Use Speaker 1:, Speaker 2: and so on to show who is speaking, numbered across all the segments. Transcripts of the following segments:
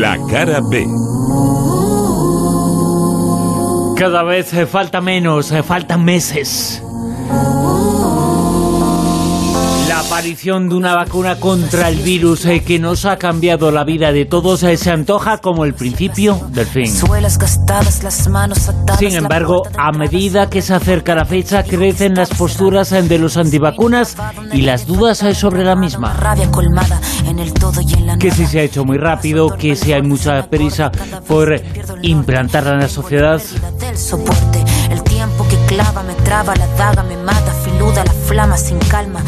Speaker 1: La cara B.
Speaker 2: Cada vez falta menos, faltan meses aparición de una vacuna contra el virus eh, que nos ha cambiado la vida de todos eh, se antoja como el principio del fin. Sin embargo, a medida que se acerca la fecha, crecen las posturas eh, de los antivacunas y las dudas sobre la misma. Que si se ha hecho muy rápido, que si hay mucha prisa por implantarla en la sociedad. Que clava me traba, la daga me mata, filuda la flama sin calma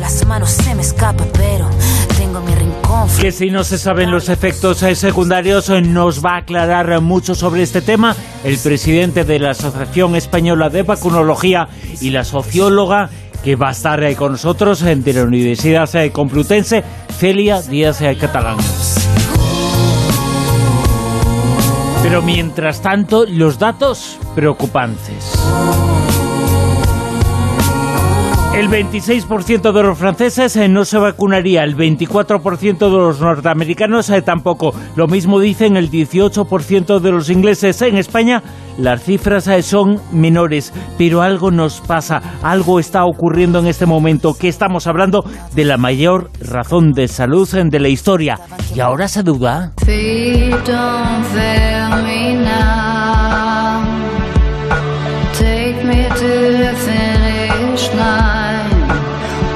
Speaker 2: las manos se me escapa, pero tengo mi rincón. Que si no se saben los efectos eh, secundarios, eh, nos va a aclarar mucho sobre este tema el presidente de la Asociación Española de Vacunología y la socióloga que va a estar eh, con nosotros de la Universidad Complutense, Celia Díaz Catalán. Pero mientras tanto, los datos preocupantes. El 26% de los franceses eh, no se vacunaría, el 24% de los norteamericanos eh, tampoco. Lo mismo dicen el 18% de los ingleses. En España las cifras eh, son menores, pero algo nos pasa, algo está ocurriendo en este momento, que estamos hablando de la mayor razón de salud de la historia. ¿Y ahora se duda?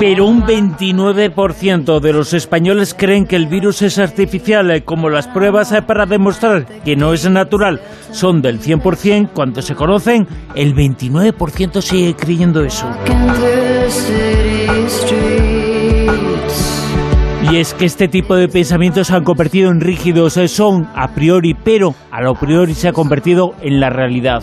Speaker 2: Pero un 29% de los españoles creen que el virus es artificial, eh, como las pruebas eh, para demostrar que no es natural son del 100%, cuando se conocen, el 29% sigue creyendo eso. Y es que este tipo de pensamientos se han convertido en rígidos, eh, son a priori, pero a lo priori se ha convertido en la realidad.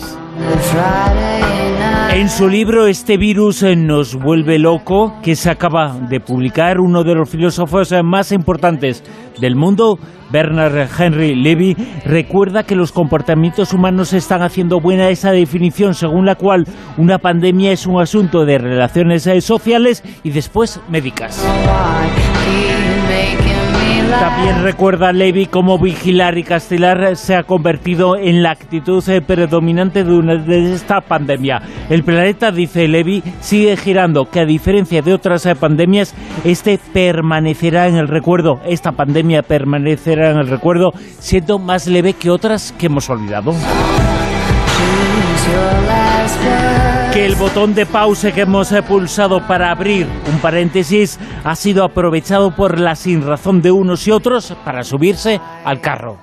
Speaker 2: En su libro Este virus eh, nos vuelve loco, que se acaba de publicar uno de los filósofos eh, más importantes del mundo, Bernard Henry Levy, recuerda que los comportamientos humanos están haciendo buena esa definición según la cual una pandemia es un asunto de relaciones eh, sociales y después médicas. También recuerda Levy cómo vigilar y castigar se ha convertido en la actitud eh, predominante de, esta pandemia. El planeta, dice Levy, sigue girando, que a diferencia de otras eh, pandemias, este permanecerá en el recuerdo. Esta pandemia permanecerá en el recuerdo, siendo más leve que otras que hemos olvidado que el botón de pausa que hemos pulsado para abrir un paréntesis ha sido aprovechado por la sinrazón de unos y otros para subirse al carro.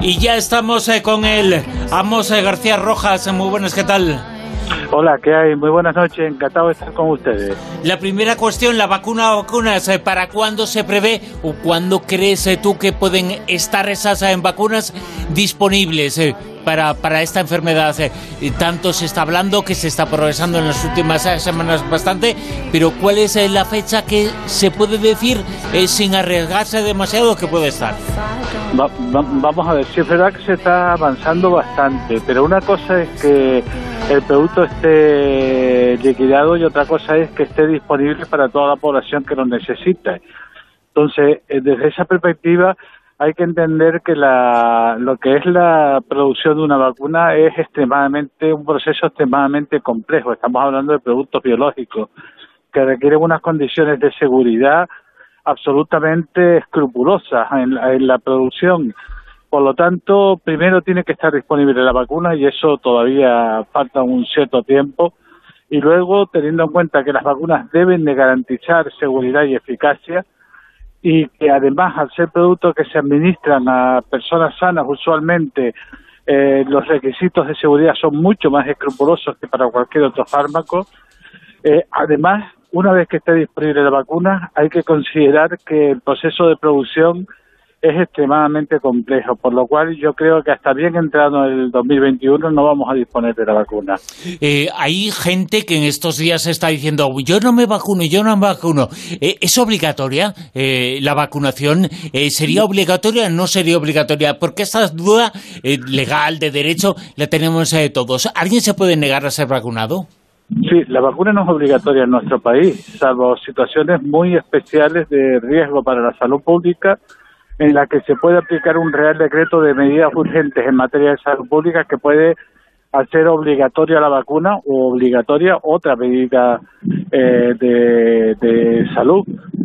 Speaker 2: Y ya estamos eh, con él, Amos eh, García Rojas. Muy buenas, ¿qué tal?
Speaker 3: Hola, ¿qué hay? Muy buenas noches, encantado de estar con ustedes.
Speaker 2: La primera cuestión, la vacuna o vacunas, eh, ¿para cuándo se prevé o cuándo crees eh, tú que pueden estar esas eh, vacunas disponibles para, para esta enfermedad? Tanto se está hablando que se está progresando en las últimas semanas bastante, pero ¿cuál es la fecha que se puede decir sin arriesgarse demasiado que puede estar?
Speaker 3: vamos a ver, sí es verdad que se está avanzando bastante, pero una cosa es que el producto esté liquidado y otra cosa es que esté disponible para toda la población que lo necesite. Entonces, eh, desde esa perspectiva, hay que entender que la, lo que es la producción de una vacuna es extremadamente un proceso extremadamente complejo. Estamos hablando de productos biológicos que requieren unas condiciones de seguridad absolutamente escrupulosas en en la producción por lo tanto, primero tiene que estar disponible la vacuna y eso todavía falta un cierto tiempo. Y luego, teniendo en cuenta que las vacunas deben de garantizar seguridad y eficacia y que además al ser productos que se administran a personas sanas usualmente eh, los requisitos de seguridad son mucho más escrupulosos que para cualquier otro fármaco. Eh, además, una vez que esté disponible la vacuna, hay que considerar que el proceso de producción es extremadamente complejo, por lo cual yo creo que hasta bien entrado en el 2021 no vamos a disponer de la vacuna.
Speaker 2: Eh, hay gente que en estos días está diciendo, yo no me vacuno, yo no me vacuno. Eh, ¿Es obligatoria eh, la vacunación? ¿Sería obligatoria o no sería obligatoria? Porque esta duda legal, de derecho, la tenemos todos. ¿Alguien se puede negar a ser vacunado?
Speaker 3: Sí, la vacuna no es obligatoria en nuestro país, salvo situaciones muy especiales de riesgo para la salud pública en la que se puede aplicar un real decreto de medidas urgentes en materia de salud pública que puede hacer obligatoria la vacuna o obligatoria otra medida eh, de, salud.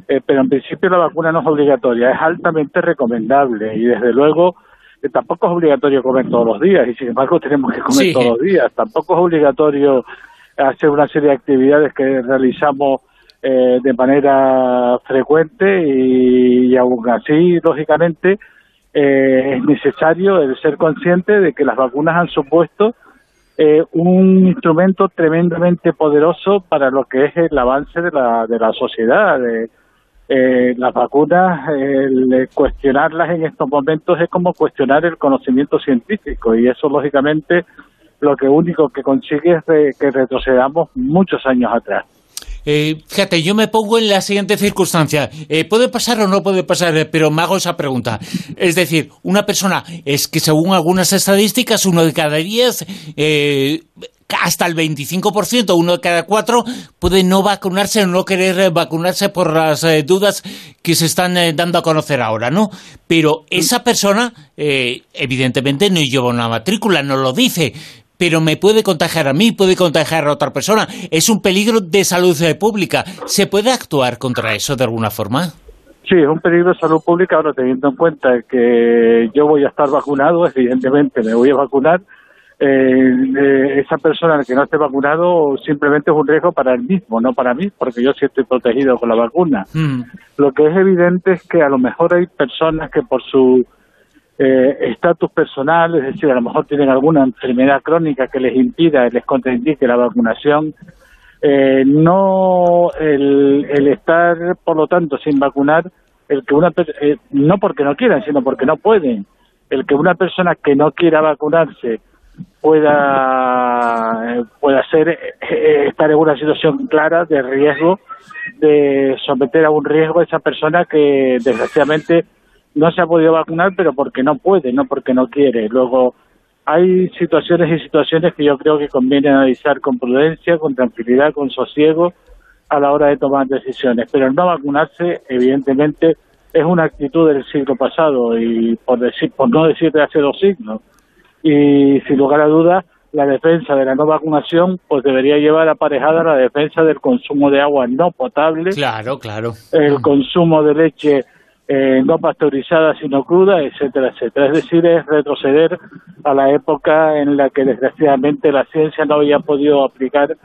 Speaker 3: Eh, pero en principio la vacuna no es obligatoria, es altamente recomendable y desde luego eh, tampoco es obligatorio comer todos los días y sin embargo tenemos que comer todos los días. Tampoco es obligatorio hacer una serie de actividades que realizamos eh, de manera frecuente y, aún así, lógicamente, eh, es necesario el ser consciente de que las vacunas han supuesto eh, un instrumento tremendamente poderoso para lo que es el avance de la, de la sociedad. las vacunas, el cuestionarlas en estos momentos es como cuestionar el conocimiento científico y eso, lógicamente, lo que único que consigue es que retrocedamos muchos años atrás.
Speaker 2: Eh, fíjate, yo me pongo en la siguiente circunstancia. Eh, ¿Puede pasar o no puede pasar? Eh, pero me hago esa pregunta. Es decir, una persona, es que según algunas estadísticas, uno de cada diez, hasta el 25%, uno de cada cuatro, puede no vacunarse o no querer vacunarse por las dudas que se están dando a conocer ahora, ¿no? Pero esa persona, evidentemente, no lleva una matrícula, no lo dice, pero me puede contagiar a mí, puede contagiar a otra persona. Es un peligro de salud pública. ¿Se puede actuar contra eso de alguna forma?
Speaker 3: Sí, es un peligro de salud pública, ahora teniendo en cuenta que yo voy a estar vacunado, evidentemente me voy a vacunar. Eh, eh, esa persona que no esté vacunado simplemente es un riesgo para él mismo, no para mí, porque yo sí estoy protegido con la vacuna. Mm. Lo que es evidente es que a lo mejor hay personas que por su eh, estatus personal, es decir, a lo mejor tienen alguna enfermedad crónica que les impida, les contraindique la vacunación, eh, no el, estar, por lo tanto, sin vacunar, el que una eh, no porque no quieran, sino porque no pueden, el que una persona que no quiera vacunarse pueda pueda ser estar en una situación clara de riesgo de someter a un riesgo a esa persona que desgraciadamente no se ha podido vacunar, pero porque no puede, no porque no quiere. Luego, hay situaciones y situaciones que yo creo que conviene analizar con prudencia, con tranquilidad, con sosiego a la hora de tomar decisiones. Pero el no vacunarse, evidentemente, es una actitud del siglo pasado y por decir, por no decir de hace dos siglos. Y sin lugar a dudas, la defensa de la no vacunación pues debería llevar aparejada la defensa del consumo de agua no potable.
Speaker 2: Claro, claro.
Speaker 3: El consumo de leche eh, no pasteurizada sino cruda, etcétera, etcétera. Es decir, es retroceder a la época en la que desgraciadamente la ciencia no había podido aplicar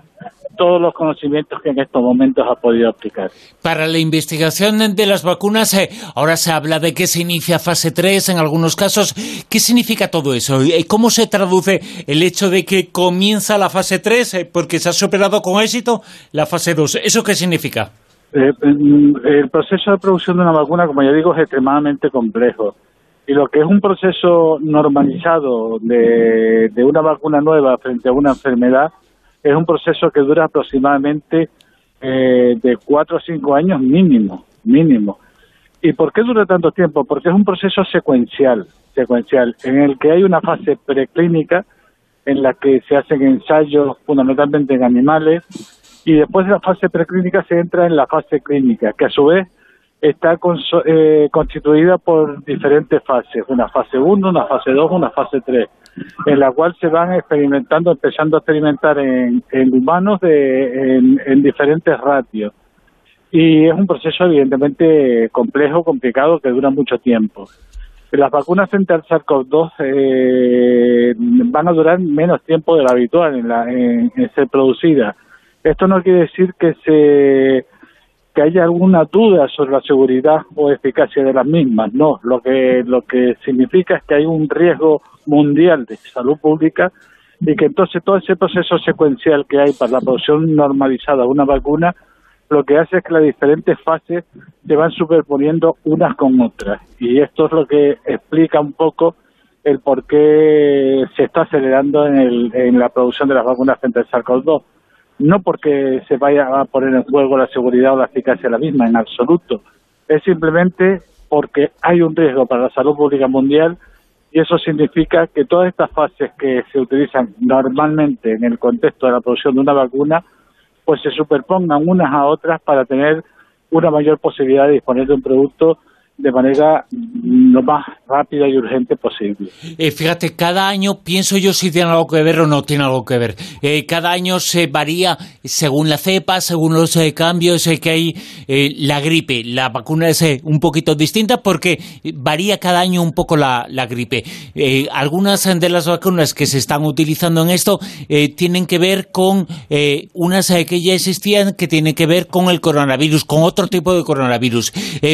Speaker 3: todos los conocimientos que en estos momentos ha podido aplicar.
Speaker 2: Para la investigación de las vacunas, eh, ahora se habla de que se inicia fase 3 en algunos casos. ¿Qué significa todo eso? ¿Y ¿Cómo se traduce el hecho de que comienza la fase 3 eh, porque se ha superado con éxito la fase 2? ¿Eso qué significa?
Speaker 3: Eh, el proceso de producción de una vacuna, como ya digo, es extremadamente complejo. Y lo que es un proceso normalizado de, de una vacuna nueva frente a una enfermedad es un proceso que dura aproximadamente eh, de cuatro o cinco años mínimo, mínimo. ¿Y por qué dura tanto tiempo? Porque es un proceso secuencial, secuencial, en el que hay una fase preclínica en la que se hacen ensayos fundamentalmente en animales, y después de la fase preclínica se entra en la fase clínica, que a su vez está eh, constituida por diferentes fases, una fase 1, una fase 2, una fase 3, en la cual se van experimentando, empezando a experimentar en, humanos de, en, diferentes ratios. Y es un proceso evidentemente complejo, complicado, que dura mucho tiempo. Las vacunas frente al SARS-CoV-2 eh, van a durar menos tiempo de lo habitual en, la, en ser producidas esto no quiere decir que se que haya alguna duda sobre la seguridad o eficacia de las mismas, no, lo que lo que significa es que hay un riesgo mundial de salud pública y que entonces todo ese proceso secuencial que hay para la producción normalizada de una vacuna lo que hace es que las diferentes fases se van superponiendo unas con otras. Y esto es lo que explica un poco el por qué se está acelerando en, el, en la producción de las vacunas frente al SARS-CoV-2 no porque se vaya a poner en juego la seguridad o la eficacia de la misma, en absoluto. Es simplemente porque hay un riesgo para la salud pública mundial y eso significa que todas estas fases que se utilizan normalmente en el contexto de la producción de una vacuna pues se superpongan unas a otras para tener una mayor posibilidad de disponer de un producto de manera lo más rápida y urgente posible.
Speaker 2: Eh, fíjate, cada año pienso yo si tiene algo que ver o no tiene algo que ver. Eh, cada año se varía según la cepa, según los eh, cambios que hay. la gripe, la vacuna es un poquito distinta porque varía cada año un poco la, la gripe. algunas de las vacunas que se están utilizando en esto tienen que ver con unas que ya existían que tienen que ver con el coronavirus, con otro tipo de coronavirus.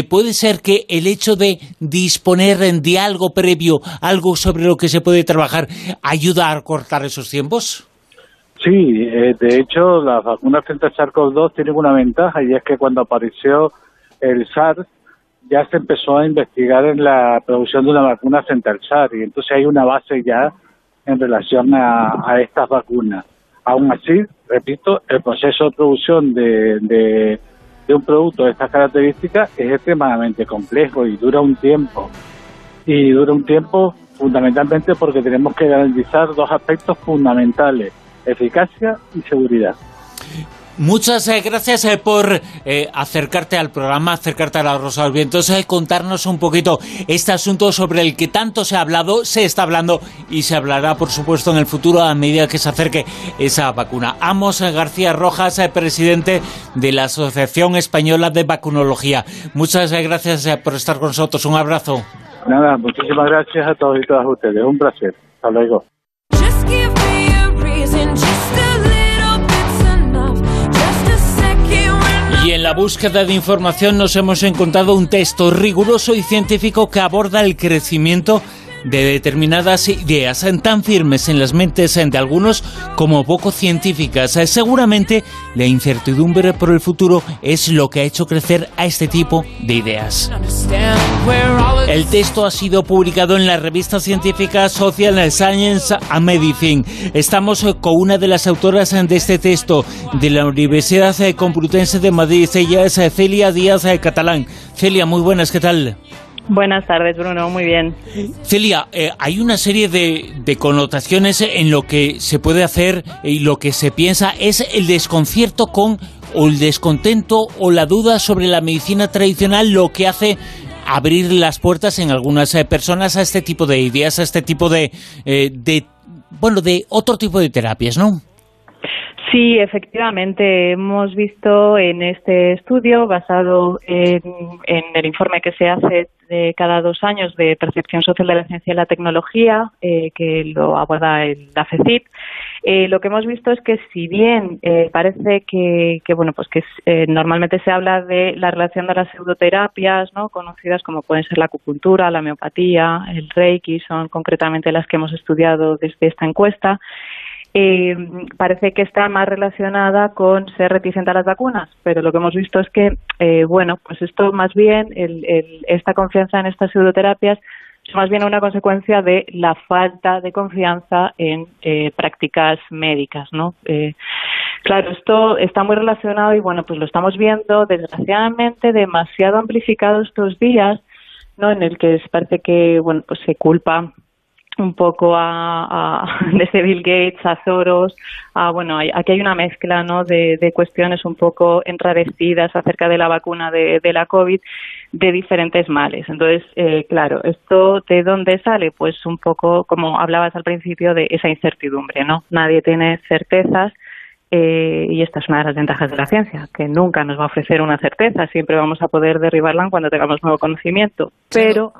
Speaker 2: puede ser que el hecho de disponer de algo previo, algo sobre lo que se puede trabajar, ayuda a cortar esos tiempos?
Speaker 3: Sí, eh, de hecho, las vacunas frente al SARS-CoV-2 tienen una ventaja y es que cuando apareció el SARS ya se empezó a investigar en la producción de una vacuna frente al SARS y entonces hay una base ya en relación a, estas vacunas. Aún así, repito, el proceso de producción de de un producto de estas características es extremadamente complejo y dura un tiempo. Y dura un tiempo fundamentalmente porque tenemos que garantizar dos aspectos fundamentales, eficacia y seguridad.
Speaker 2: Muchas eh, gracias eh, por eh, acercarte al programa, acercarte a la Rosa de los Vientos, contarnos un poquito este asunto sobre el que tanto se ha hablado, se está hablando y se hablará, por supuesto, en el futuro a medida que se acerque esa vacuna. Amos García Rojas, presidente de la Asociación Española de Vacunología. Muchas gracias por estar con nosotros. Un abrazo.
Speaker 3: Nada, muchísimas gracias a todos y todas ustedes. Un placer. Hasta luego.
Speaker 2: Y en la búsqueda de información nos hemos encontrado un texto riguroso y científico que aborda el crecimiento de determinadas ideas tan firmes en las mentes de algunos como poco científicas. Seguramente la incertidumbre por el futuro es lo que ha hecho crecer a este tipo de ideas. El texto ha sido publicado en la revista científica Social Science and Medicine. Estamos con una de las autoras de este texto de la Universidad Complutense de Madrid. Ella es Celia Díaz Catalán. Celia, muy buenas, ¿qué tal?
Speaker 1: Buenas tardes, Bruno, muy bien.
Speaker 2: Celia, eh, hay una serie de, connotaciones en lo que se puede hacer y lo que se piensa es el desconcierto con o el descontento o la duda sobre la medicina tradicional, lo que hace abrir las puertas en algunas eh, personas a este tipo de ideas, a este tipo de, eh, de bueno, de otro tipo de terapias, ¿no?
Speaker 1: Sí, efectivamente, hemos visto en este estudio, basado en, el informe que se hace de cada dos años de percepción social de la ciencia y la tecnología, eh, que lo aborda el, la FECIP, eh, lo que hemos visto es que si bien eh, parece que, bueno, pues que normalmente se habla de la relación de las pseudoterapias, ¿no? conocidas como pueden ser la acupuntura, la homeopatía, el reiki, son concretamente las que hemos estudiado desde esta encuesta, eh, parece que está más relacionada con ser reticente a las vacunas, pero lo que hemos visto es que, eh, bueno, pues esto más bien, esta confianza en estas pseudoterapias es más bien una consecuencia de la falta de confianza en eh, prácticas médicas, ¿no? Eh, claro, esto está muy relacionado y, bueno, pues lo estamos viendo, desgraciadamente, demasiado amplificado estos días, ¿no? En el que parece que, bueno, pues se culpa un poco a, a, desde Bill Gates a Soros a bueno aquí hay una mezcla no de, de cuestiones un poco enrarecidas acerca de la vacuna de, de la covid de diferentes males. Entonces eh, claro esto de dónde sale pues un poco como hablabas al principio de esa incertidumbre no nadie tiene certezas eh, y esta es una de las ventajas de la ciencia, que nunca nos va a ofrecer una certeza, siempre vamos a poder derribarla cuando tengamos nuevo conocimiento. Pero,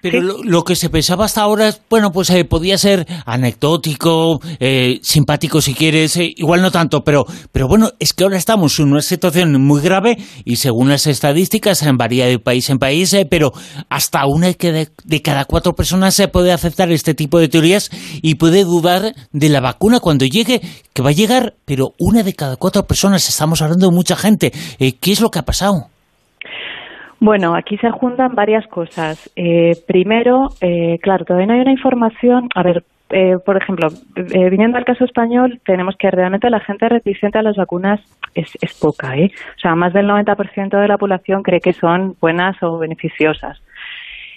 Speaker 2: pero lo, que se pensaba hasta ahora, bueno, pues eh, podía ser anecdótico, eh, simpático si quieres, igual no tanto, pero, pero bueno, es que ahora estamos en una situación muy grave y según las estadísticas varía de país en país, pero hasta una de, de cada cuatro personas se puede aceptar este tipo de teorías y puede dudar de la vacuna cuando llegue, que va a llegar, pero una de cada cuatro personas, estamos hablando de mucha gente. Eh, ¿Qué es lo que ha pasado?
Speaker 1: Bueno, aquí se juntan varias cosas. Eh, primero, eh, claro, todavía no hay una información. A ver, por ejemplo, viniendo al caso español, tenemos que realmente la gente reticente a las vacunas es, es poca, ¿eh? O sea, más del 90% de la población cree que son buenas o beneficiosas.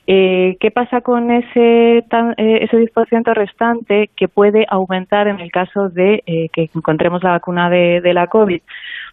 Speaker 1: Eh, ¿Qué pasa con ese, eh, ese 10% restante que puede aumentar en el caso de eh, que encontremos la vacuna de, de la COVID?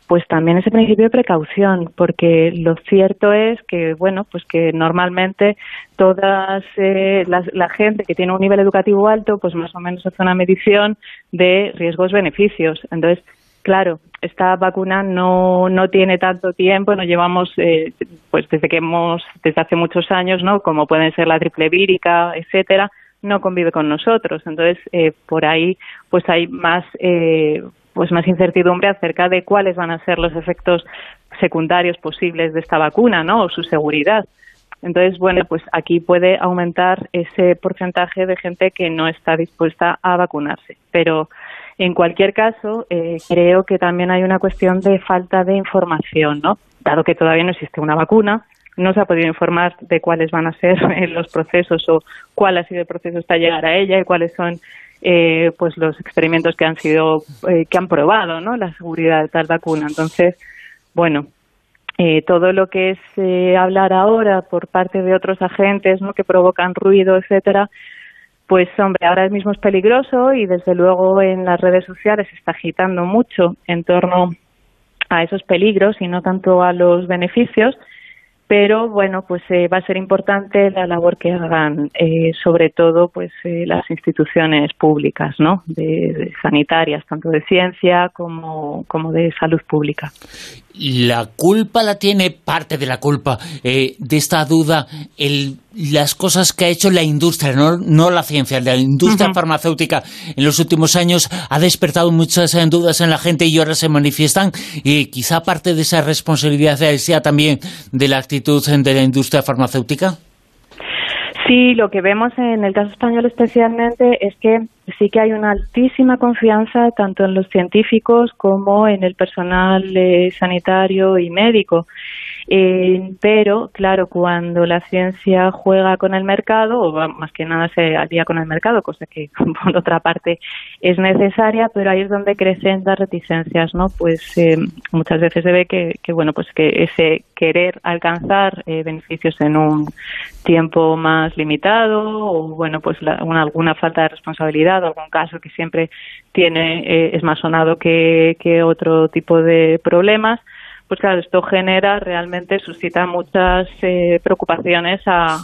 Speaker 1: pues también ese principio de precaución, porque lo cierto es que, bueno, pues que normalmente todas eh, la, gente que tiene un nivel educativo alto, pues más o menos hace una medición de riesgos-beneficios. Entonces, claro, esta vacuna no, no tiene tanto tiempo, no llevamos, eh, pues desde que hemos, desde hace muchos años, ¿no? Como pueden ser la triple vírica, etcétera, no convive con nosotros. Entonces, eh, por ahí, pues hay más, eh, pues más incertidumbre acerca de cuáles van a ser los efectos secundarios posibles de esta vacuna, ¿no? O su seguridad. Entonces, bueno, pues aquí puede aumentar ese porcentaje de gente que no está dispuesta a vacunarse. Pero en cualquier caso, eh, creo que también hay una cuestión de falta de información, ¿no? Dado que todavía no existe una vacuna, no se ha podido informar de cuáles van a ser los procesos o cuál ha sido el proceso hasta llegar a ella y cuáles son eh, pues los experimentos que han sido eh, que han probado no la seguridad de tal vacuna entonces bueno eh, todo lo que es eh, hablar ahora por parte de otros agentes ¿no? que provocan ruido etcétera pues hombre ahora mismo es peligroso y desde luego en las redes sociales se está agitando mucho en torno a esos peligros y no tanto a los beneficios pero bueno pues eh, va a ser importante la labor que hagan eh, sobre todo pues eh, las instituciones públicas no de, sanitarias tanto de ciencia como como de salud pública.
Speaker 2: La culpa la tiene parte de la culpa de esta duda el, las cosas que ha hecho la industria no, no la ciencia la industria farmacéutica en los últimos años ha despertado muchas dudas en la gente y ahora se manifiestan. Y quizá parte de esa responsabilidad sea también de la actitud de la industria farmacéutica.
Speaker 1: Sí, lo que vemos en el caso español especialmente es que sí que hay una altísima confianza tanto en los científicos como en el personal eh, sanitario y médico. Eh, pero, claro, cuando la ciencia juega con el mercado, o más que nada se alía con el mercado, cosa que por otra parte es necesaria, pero ahí es donde crecen las reticencias, ¿no? Pues eh, muchas veces se ve que, bueno, pues que ese querer alcanzar eh, beneficios en un tiempo más limitado, o bueno, pues la, una, alguna falta de responsabilidad, o algún caso que siempre tiene, eh, es más sonado que otro tipo de problemas, pues claro, esto genera, realmente suscita muchas eh, preocupaciones a,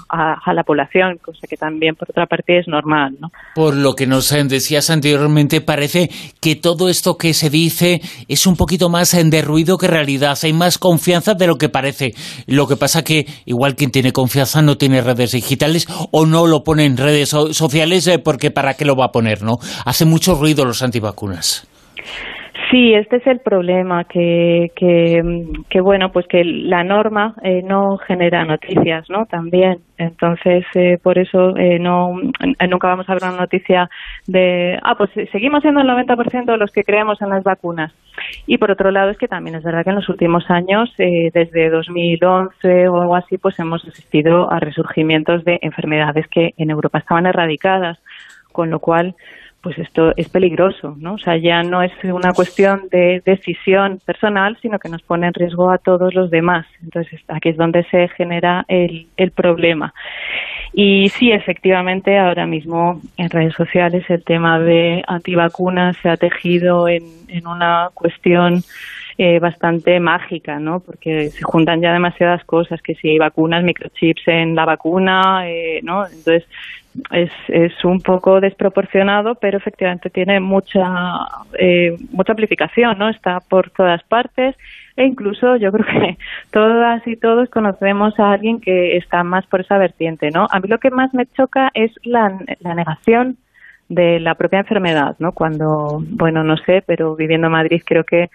Speaker 1: la población, cosa que también por otra parte es normal. ¿no?
Speaker 2: Por lo que nos decías anteriormente, parece que todo esto que se dice es un poquito más de ruido que realidad, hay más confianza de lo que parece. Lo que pasa que igual quien tiene confianza no tiene redes digitales o no lo pone en redes sociales eh, porque para qué lo va a poner, ¿no? Hace mucho ruido los antivacunas.
Speaker 1: Sí, este es el problema, que, que, bueno, pues que la norma eh, no genera noticias, ¿no? También. Entonces, eh, por eso eh, no nunca vamos a ver una noticia de, ah, pues seguimos siendo el 90% de los que creemos en las vacunas. Y por otro lado, es que también es verdad que en los últimos años, desde 2011 o algo así, pues hemos asistido a resurgimientos de enfermedades que en Europa estaban erradicadas, con lo cual pues esto es peligroso, ¿no? O sea, ya no es una cuestión de decisión personal, sino que nos pone en riesgo a todos los demás. Entonces, aquí es donde se genera el, el problema. Y sí, efectivamente, ahora mismo en redes sociales el tema de antivacunas se ha tejido en, en una cuestión eh, bastante mágica, ¿no? Porque se juntan ya demasiadas cosas, que si hay vacunas, microchips en la vacuna, eh, ¿no? Entonces es, es un poco desproporcionado, pero efectivamente tiene mucha, eh, mucha amplificación, ¿no? Está por todas partes e incluso yo creo que todas y todos conocemos a alguien que está más por esa vertiente, ¿no? A mí lo que más me choca es la, la negación de la propia enfermedad, ¿no? Cuando, bueno, no sé, pero viviendo en Madrid creo que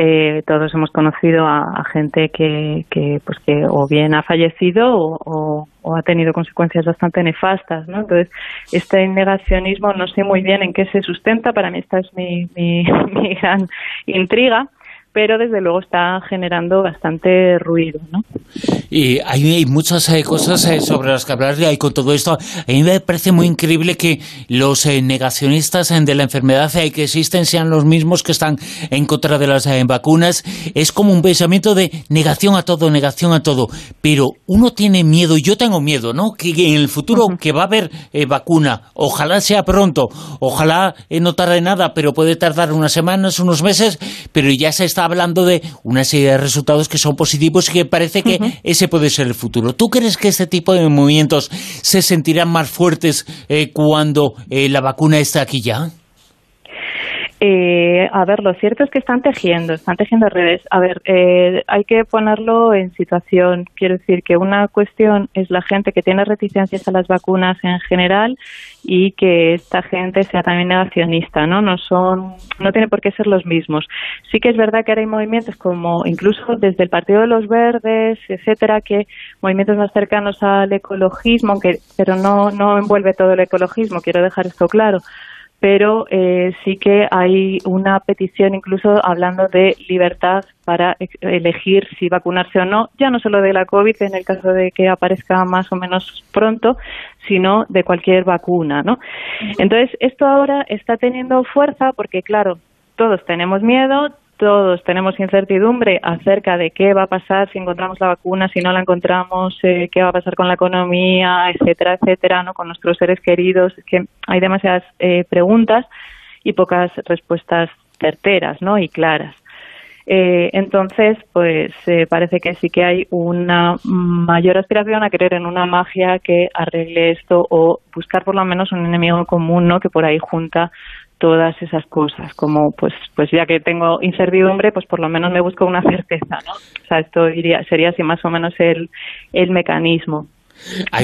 Speaker 1: eh, todos hemos conocido a, gente que, pues que o bien ha fallecido o, ha tenido consecuencias bastante nefastas, ¿no? Entonces, este negacionismo no sé muy bien en qué se sustenta, para mí esta es mi, mi, mi gran intriga, pero desde luego está generando bastante ruido. ¿no?
Speaker 2: Y hay, muchas eh, cosas eh, sobre las que hablar y con todo esto. A mí me parece muy increíble que los eh, negacionistas de la enfermedad que existen sean los mismos que están en contra de las vacunas. Es como un pensamiento de negación a todo, negación a todo. Pero uno tiene miedo, yo tengo miedo, ¿no? Que en el futuro que va a haber vacuna, ojalá sea pronto, ojalá no tarde nada, pero puede tardar unas semanas, unos meses, pero ya se está hablando de una serie de resultados que son positivos y que parece que ese puede ser el futuro. ¿Tú crees que este tipo de movimientos se sentirán más fuertes eh, cuando eh, la vacuna está aquí ya?
Speaker 1: Eh, a ver, lo cierto es que están tejiendo, están tejiendo redes. A ver, eh, hay que ponerlo en situación. Quiero decir que una cuestión es la gente que tiene reticencias a las vacunas en general y que esta gente sea también negacionista, ¿no? No son, no tiene por qué ser los mismos. Sí que es verdad que ahora hay movimientos como incluso desde el Partido de los Verdes, etcétera, que movimientos más cercanos al ecologismo, aunque, pero no, no envuelve todo el ecologismo. Quiero dejar esto claro pero eh, sí que hay una petición incluso hablando de libertad para elegir si vacunarse o no, ya no solo de la COVID en el caso de que aparezca más o menos pronto, sino de cualquier vacuna, ¿no? Entonces, esto ahora está teniendo fuerza porque, claro, todos tenemos miedo, todos tenemos incertidumbre acerca de qué va a pasar si encontramos la vacuna, si no la encontramos, eh, qué va a pasar con la economía, etcétera, etcétera, ¿no? con nuestros seres queridos. Es que hay demasiadas eh, preguntas y pocas respuestas certeras ¿no? y claras. Eh, entonces, pues parece que sí que hay una mayor aspiración a creer en una magia que arregle esto o buscar por lo menos un enemigo común, ¿no? Que por ahí junta todas esas cosas, como pues pues ya que tengo incertidumbre, pues por lo menos me busco una certeza, ¿no? O sea, esto diría, sería así más o menos el, el mecanismo.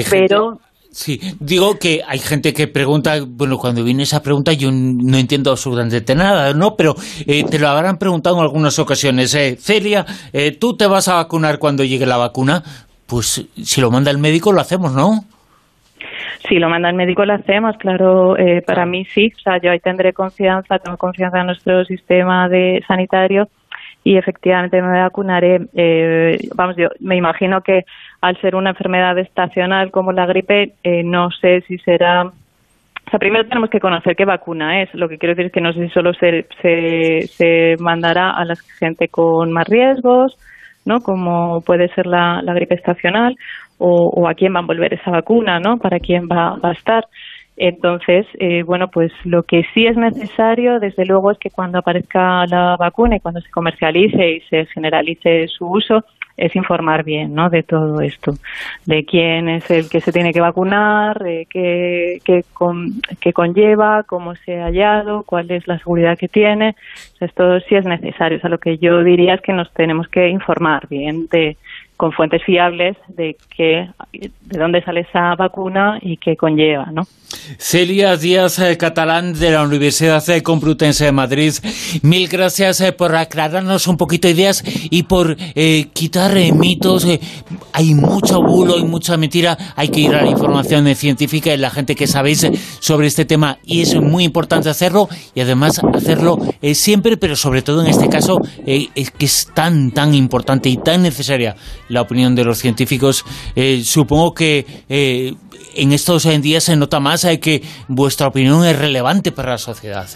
Speaker 2: Pero Sí, digo que hay gente que pregunta, bueno, cuando viene esa pregunta yo no entiendo absolutamente nada, ¿no? Pero eh, te lo habrán preguntado en algunas ocasiones. Eh, Celia, eh, ¿tú te vas a vacunar cuando llegue la vacuna? Pues si lo manda el médico lo hacemos, ¿no?
Speaker 1: Si lo manda el médico, lo hacemos, claro, eh, para mí sí. O sea, yo ahí tendré confianza, tengo confianza en nuestro sistema de sanitario y efectivamente me vacunaré. Eh, vamos, yo me imagino que al ser una enfermedad estacional como la gripe, eh, no sé si será. O sea, primero tenemos que conocer qué vacuna es. Lo que quiero decir es que no sé si solo se, se, se mandará a la gente con más riesgos, ¿no? Como puede ser la, la gripe estacional, o, a quién va a envolver esa vacuna, ¿no? Para quién va, va a estar. Entonces, eh, bueno, pues lo que sí es necesario, desde luego, es que cuando aparezca la vacuna y cuando se comercialice y se generalice su uso, es informar bien, ¿no? De todo esto, de quién es el que se tiene que vacunar, de qué, qué, qué conlleva, cómo se ha hallado, cuál es la seguridad que tiene. Esto sí es necesario. O sea, lo que yo diría es que nos tenemos que informar bien de con fuentes fiables de que de dónde sale esa vacuna y qué conlleva, ¿no?
Speaker 2: Celia Díaz eh, Catalán de la Universidad Complutense de Madrid, mil gracias eh, por aclararnos un poquito ideas y por eh, quitar mitos. hay mucho bulo y mucha mentira. Hay que ir a la información científica y la gente que sabéis sobre este tema y es muy importante hacerlo y además hacerlo siempre, pero sobre todo en este caso es que es tan tan importante y tan necesaria la opinión de los científicos. supongo que en estos días se nota más eh, que vuestra opinión es relevante para la sociedad.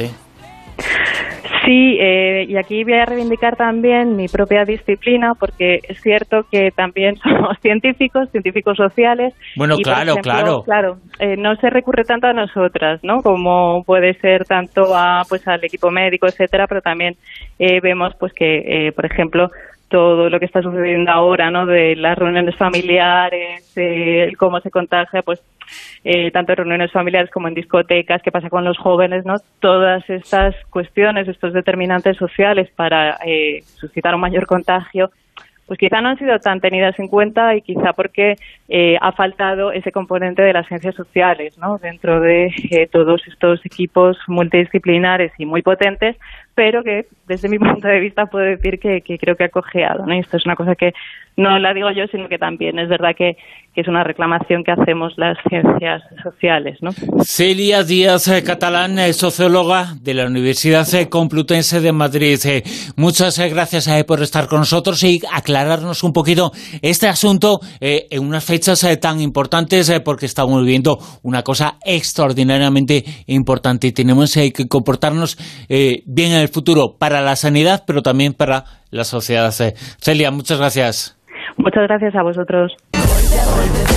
Speaker 2: ¿Eh?
Speaker 1: Sí, eh, y aquí voy a reivindicar también mi propia disciplina, porque es cierto que también somos científicos, científicos sociales.
Speaker 2: Bueno, claro, claro.
Speaker 1: Claro, eh, no se recurre tanto a nosotras, ¿no? Como puede ser tanto a, pues, al equipo médico, etcétera, pero también vemos, pues, que, por ejemplo, todo lo que está sucediendo ahora, ¿no? De las reuniones familiares, eh, cómo se contagia, pues eh, tanto en reuniones familiares como en discotecas, qué pasa con los jóvenes, ¿no? Todas estas cuestiones, estos determinantes sociales para eh, suscitar un mayor contagio, pues quizá no han sido tan tenidas en cuenta y quizá porque eh, ha faltado ese componente de las ciencias sociales, ¿no? Dentro de todos estos equipos multidisciplinares y muy potentes, pero que desde mi punto de vista puedo decir que, creo que ha cojeado. ¿no? esto es una cosa que no la digo yo, sino que también es verdad que, es una reclamación que hacemos las ciencias sociales. ¿no?
Speaker 2: Celia Díaz eh, Catalán, eh, socióloga de la Universidad eh, Complutense de Madrid. muchas gracias por estar con nosotros y aclararnos un poquito este asunto en unas fechas tan importantes porque estamos viviendo una cosa extraordinariamente importante y tenemos que comportarnos bien en el futuro para la sanidad, pero también para la sociedad. Celia, muchas gracias.
Speaker 1: Muchas gracias a vosotros.